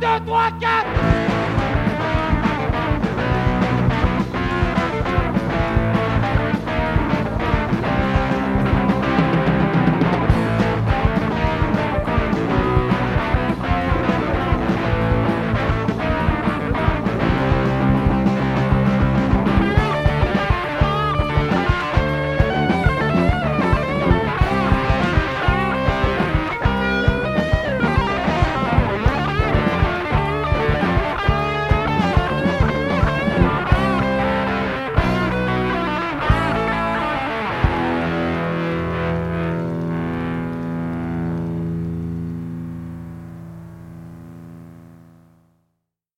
de toi quatre